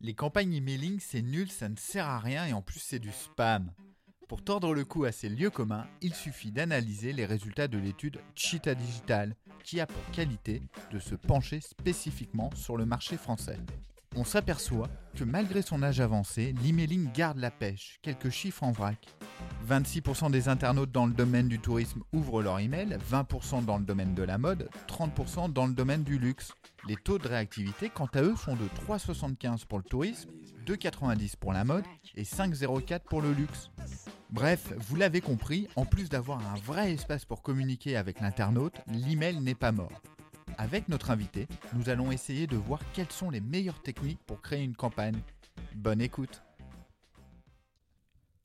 Les campagnes emailing, c'est nul, ça ne sert à rien et en plus c'est du spam. Pour tordre le cou à ces lieux communs, il suffit d'analyser les résultats de l'étude Cheetah Digital, qui a pour qualité de se pencher spécifiquement sur le marché français. On s'aperçoit que malgré son âge avancé, l'emailing garde la pêche. Quelques chiffres en vrac. 26% des internautes dans le domaine du tourisme ouvrent leur email, 20% dans le domaine de la mode, 30% dans le domaine du luxe. Les taux de réactivité, quant à eux, sont de 3,75 pour le tourisme, 2,90 pour la mode et 5,04 pour le luxe. Bref, vous l'avez compris, en plus d'avoir un vrai espace pour communiquer avec l'internaute, l'email n'est pas mort. Avec notre invité, nous allons essayer de voir quelles sont les meilleures techniques pour créer une campagne. Bonne écoute.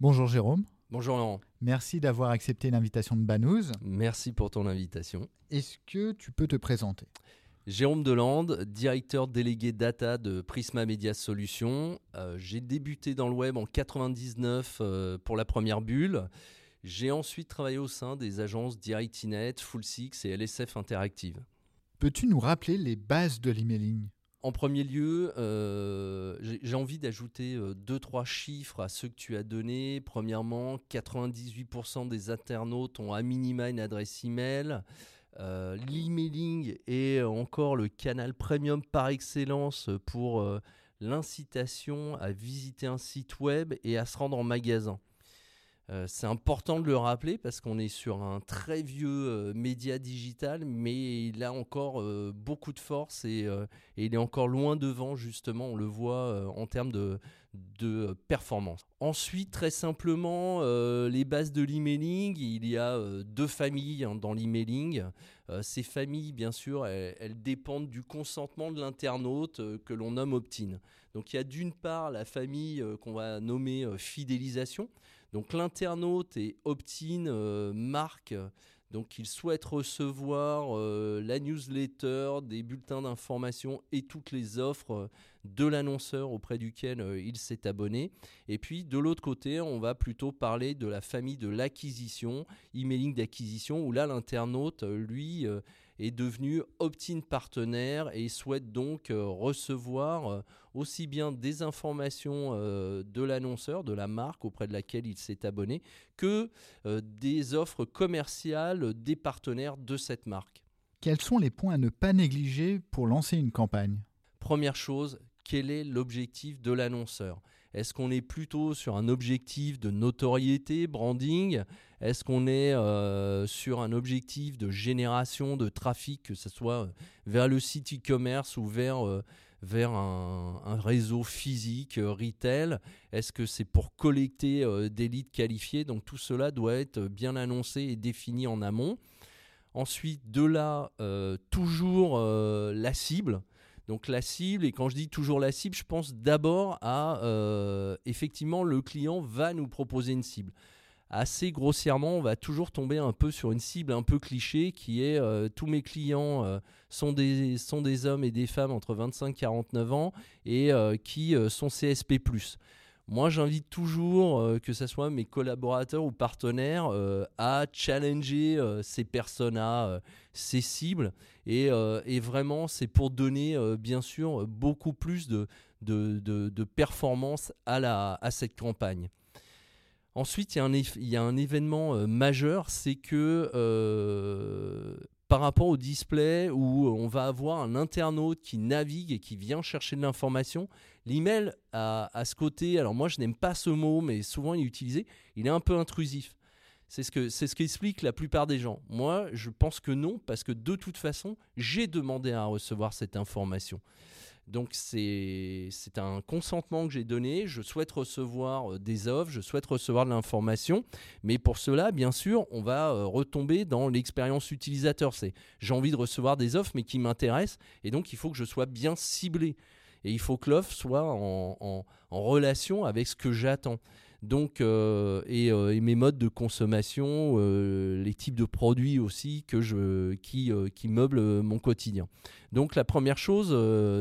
Bonjour Jérôme. Bonjour Laurent. Merci d'avoir accepté l'invitation de Banous. Merci pour ton invitation. Est-ce que tu peux te présenter? Jérôme Delande, directeur délégué data de Prisma Media Solutions. Euh, j'ai débuté dans le web en 99 euh, pour la première bulle. J'ai ensuite travaillé au sein des agences DirectNet, Full Six et LSF Interactive. Peux-tu nous rappeler les bases de l'emailing? En premier lieu, euh, j'ai envie d'ajouter euh, deux, trois chiffres à ceux que tu as donnés. Premièrement, 98% des internautes ont à minima une adresse email. Euh, L'emailing est encore le canal premium par excellence pour euh, l'incitation à visiter un site web et à se rendre en magasin. Euh, c'est important de le rappeler parce qu'on est sur un très vieux euh, média digital, mais il a encore euh, beaucoup de force et, il est encore loin devant, justement, on le voit en termes de, performance. Ensuite, très simplement, les bases de l'emailing, il y a deux familles hein, dans l'emailing. ces familles, bien sûr, elles, dépendent du consentement de l'internaute que l'on nomme opt-in. Donc il y a d'une part la famille qu'on va nommer fidélisation. Donc l'internaute est opt-in euh, marque. Donc il souhaite recevoir euh, la newsletter, des bulletins d'information et toutes les offres euh, de l'annonceur auprès duquel il s'est abonné. Et puis de l'autre côté, on va plutôt parler de la famille de l'acquisition, emailing d'acquisition, où là l'internaute, lui, est devenu opt-in partenaire et souhaite donc euh, recevoir euh, aussi bien des informations euh, de l'annonceur, de la marque auprès de laquelle il s'est abonné, que des offres commerciales des partenaires de cette marque. Quels sont les points à ne pas négliger pour lancer une campagne? Première chose, quel est l'objectif de l'annonceur? Est-ce qu'on est plutôt sur un objectif de notoriété, branding? Est-ce qu'on est, euh, sur un objectif de génération de trafic, que ce soit vers le site e-commerce ou vers, euh, un, réseau physique, euh, retail? Est-ce que c'est pour collecter des leads qualifiés? Donc tout cela doit être bien annoncé et défini en amont. Ensuite, de là, toujours la cible. Donc la cible, et quand je dis toujours la cible, je pense d'abord à euh, effectivement le client va nous proposer une cible. Assez grossièrement, on va toujours tomber un peu sur une cible un peu cliché qui est euh, tous mes clients euh, sont, des, sont des hommes et des femmes entre 25 et 49 ans et qui sont CSP. Moi, j'invite toujours, euh, que ce soit mes collaborateurs ou partenaires, euh, à challenger euh, ces personas, ces cibles. Et, vraiment, c'est pour donner, bien sûr, beaucoup plus de, performance à, cette campagne. Ensuite, il y a un événement majeur, c'est que par rapport au display où on va avoir un internaute qui navigue et qui vient chercher de l'information, l'email a, ce côté, alors moi je n'aime pas ce mot, mais souvent il est utilisé, il est un peu intrusif. C'est ce que c'est ce qu'explique la plupart des gens. Moi, je pense que non, parce que de toute façon, j'ai demandé à recevoir cette information. Donc c'est un consentement que j'ai donné. Je souhaite recevoir euh, des offres, je souhaite recevoir de l'information. Mais pour cela, bien sûr, on va euh, retomber dans l'expérience utilisateur. C'est j'ai envie de recevoir des offres, mais qui m'intéressent. Et donc il faut que je sois bien ciblé. Et il faut que l'offre soit en, relation avec ce que j'attends. Donc, euh, euh, et, mes modes de consommation, euh, les types de produits aussi que je, qui, qui meublent mon quotidien. Donc, la première chose,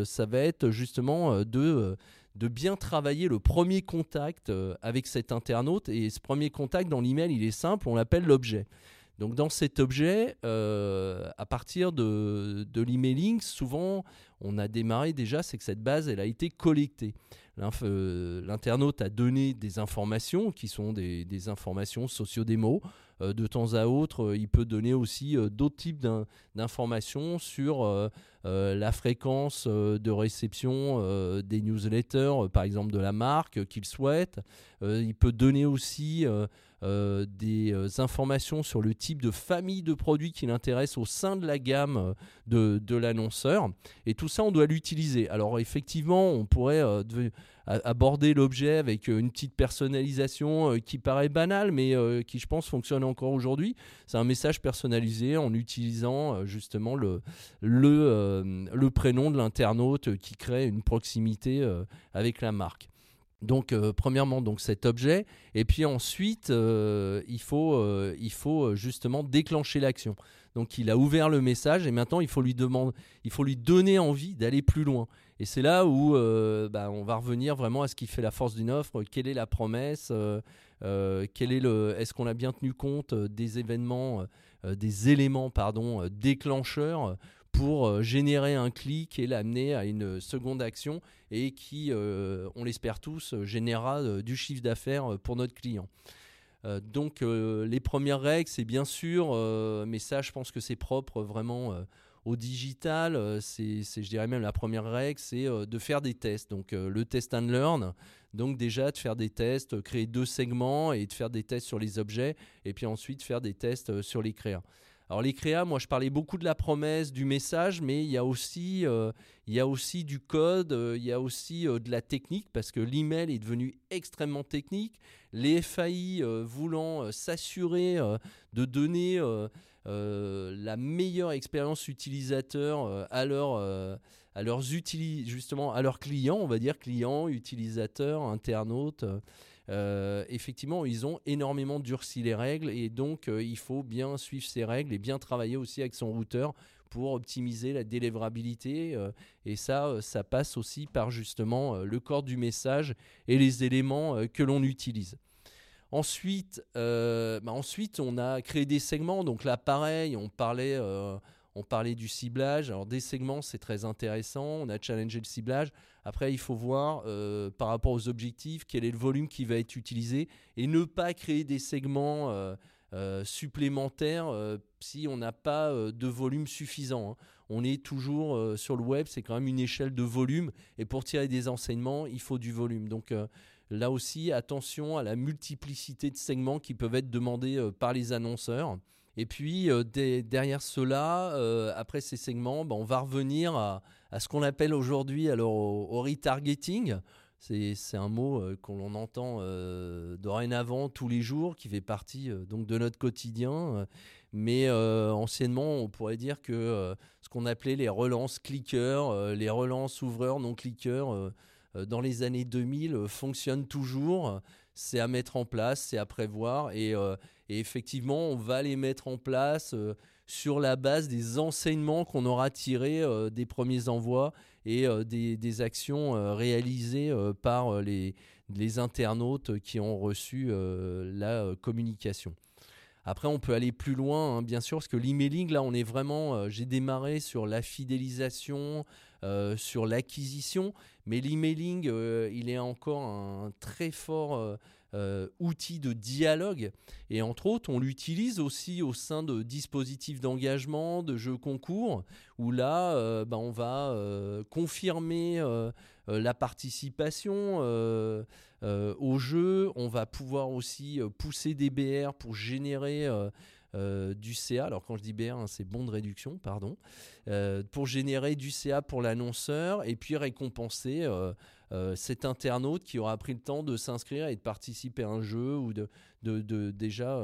ça va être justement de, de bien travailler le premier contact avec cet internaute. Et ce premier contact dans l'email, il est simple, on l'appelle l'objet. Donc dans cet objet, à partir de, de l'emailing, souvent on a démarré déjà, c'est que cette base, elle a été collectée. L'internaute a donné des informations qui sont des, informations socio-démo, euh, de temps à autre, euh, il peut donner aussi euh, d'autres types d'informations sur la fréquence de réception des newsletters, par exemple de la marque qu'il souhaite. il peut donner aussi des informations sur le type de famille de produits qui l'intéresse au sein de la gamme de, de l'annonceur. Et tout ça, on doit l'utiliser. Alors effectivement, on pourrait aborder l'objet avec euh, une petite personnalisation euh, qui paraît banale, mais euh, qui, je pense, fonctionne encore aujourd'hui. C'est un message personnalisé en utilisant justement le, le, le prénom de l'internaute qui crée une proximité avec la marque. Donc, premièrement, donc cet objet, et puis ensuite, il, faut, il faut justement déclencher l'action. Donc, il a ouvert le message et maintenant, il faut lui demander, il faut lui donner envie d'aller plus loin. Et c'est là où euh, bah, on va revenir vraiment à ce qui fait la force d'une offre. Quelle est la promesse euh, euh, est le, Est-ce qu'on a bien tenu compte des événements, des éléments pardon, déclencheurs pour générer un clic et l'amener à une seconde action et qui, on l'espère tous, générera du chiffre d'affaires pour notre client. donc les premières règles, c'est bien sûr, mais ça je pense que c'est propre vraiment au digital, euh, c'est, je dirais même la première règle, c'est euh, de faire des tests. Donc euh, le test and learn, donc déjà de faire des tests, créer deux segments et de faire des tests sur les objets, et puis ensuite faire des tests sur les créas. Alors les créas, moi je parlais beaucoup de la promesse, du message, mais il y a aussi, il y a aussi du code, il y a aussi de la technique, parce que l'email est devenu extrêmement technique. Les FAI voulant s'assurer de donner euh, la meilleure expérience utilisateur euh, à, leur, euh, à leurs justement à leurs clients, on va dire clients, utilisateurs, internautes. Effectivement, ils ont énormément durci les règles et donc il faut bien suivre ces règles et bien travailler aussi avec son routeur pour optimiser la délivrabilité. et ça, ça passe aussi par justement le corps du message et les éléments que l'on utilise. Ensuite, euh, bah ensuite, on a créé des segments. Donc là, pareil, on parlait, euh, on parlait du ciblage. Alors des segments, c'est très intéressant. On a challengé le ciblage. Après, il faut voir euh, par rapport aux objectifs quel est le volume qui va être utilisé et ne pas créer des segments supplémentaires si on n'a pas de volume suffisant. Hein. On est toujours sur le web, c'est quand même une échelle de volume et pour tirer des enseignements, il faut du volume. Donc Là aussi, attention à la multiplicité de segments qui peuvent être demandés euh, par les annonceurs. Et puis euh, derrière cela, euh, après ces segments, ben, on va revenir à, ce qu'on appelle aujourd'hui alors au, retargeting. C'est un mot qu'on entend dorénavant tous les jours, qui fait partie donc de notre quotidien. mais anciennement, on pourrait dire que ce qu'on appelait les relances cliqueurs, les relances ouvreurs non cliqueurs, euh, dans les années 2000 euh, fonctionne toujours. C'est à mettre en place, c'est à prévoir. Et, euh, effectivement, on va les mettre en place sur la base des enseignements qu'on aura tirés des premiers envois et des, actions réalisées par les, internautes qui ont reçu la communication. Après, on peut aller plus loin, hein, bien sûr, parce que l'emailing, là, on est vraiment. J'ai démarré sur la fidélisation, euh, sur l'acquisition, mais l'emailing, euh, il est encore un très fort euh, outil de dialogue. Et entre autres, on l'utilise aussi au sein de dispositifs d'engagement, de jeux concours, où là, ben, on va confirmer la participation au jeu. On va pouvoir aussi pousser des BR pour générer euh, du CA. Alors quand je dis BR, hein, c'est bon de réduction, pardon, euh, pour générer du CA pour l'annonceur et puis récompenser euh, cet internaute qui aura pris le temps de s'inscrire et de participer à un jeu ou de, de, déjà.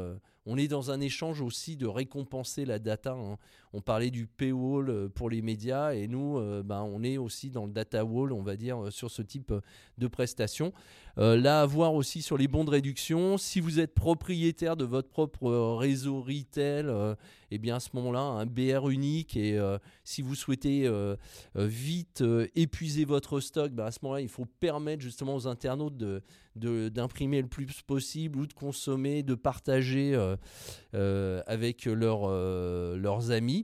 on est dans un échange aussi de récompenser la data. Hein. On parlait du paywall pour les médias et nous, ben, on est aussi dans le data wall, on va dire, sur ce type de prestations. Euh, là, à voir aussi sur les bons de réduction. Si vous êtes propriétaire de votre propre euh, réseau retail, euh, eh bien à ce moment-là, un BR unique. Et si vous souhaitez vite épuiser votre stock, ben, à ce moment-là, il faut permettre justement aux internautes d'imprimer le plus possible ou de consommer, de partager avec leurs amis.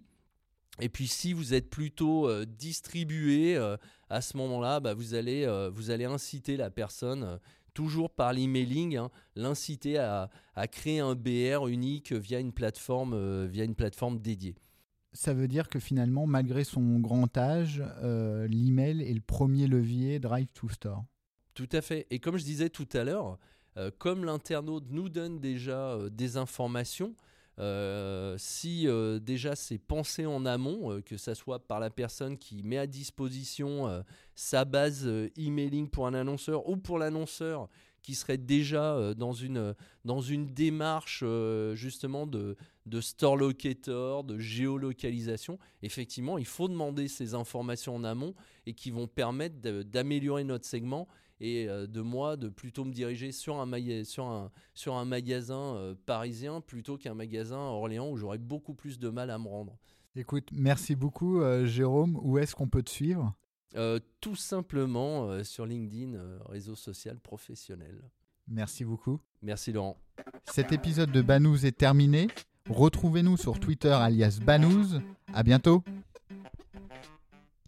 Et puis si vous êtes plutôt euh, distribué, euh, à ce moment-là, bah, vous, allez, euh, vous allez inciter la personne, toujours par l'emailing, hein, l'inciter à, créer un BR unique via une plateforme, via une plateforme dédiée. Ça veut dire que finalement, malgré son grand âge, l'email est le premier levier Drive to Store. Tout à fait. Et comme je disais tout à l'heure, comme l'internaute nous donne déjà des informations, si euh, déjà c'est pensé en amont, euh, que ça soit par la personne qui met à disposition sa base emailing pour un annonceur ou pour l'annonceur qui serait déjà dans, une, dans une démarche justement de, de store locator, de géolocalisation, effectivement, il faut demander ces informations en amont et qui vont permettre d'améliorer notre segment et euh, de moi de plutôt me diriger sur un, sur un, sur un magasin euh, parisien plutôt qu'un magasin à Orléans où j'aurais beaucoup plus de mal à me rendre. Écoute, merci beaucoup euh, Jérôme. Où est-ce qu'on peut te suivre? Tout simplement sur LinkedIn, réseau social professionnel. Merci beaucoup. Merci Laurent. Cet épisode de Banous est terminé. Retrouvez-nous sur Twitter alias Banous. À bientôt.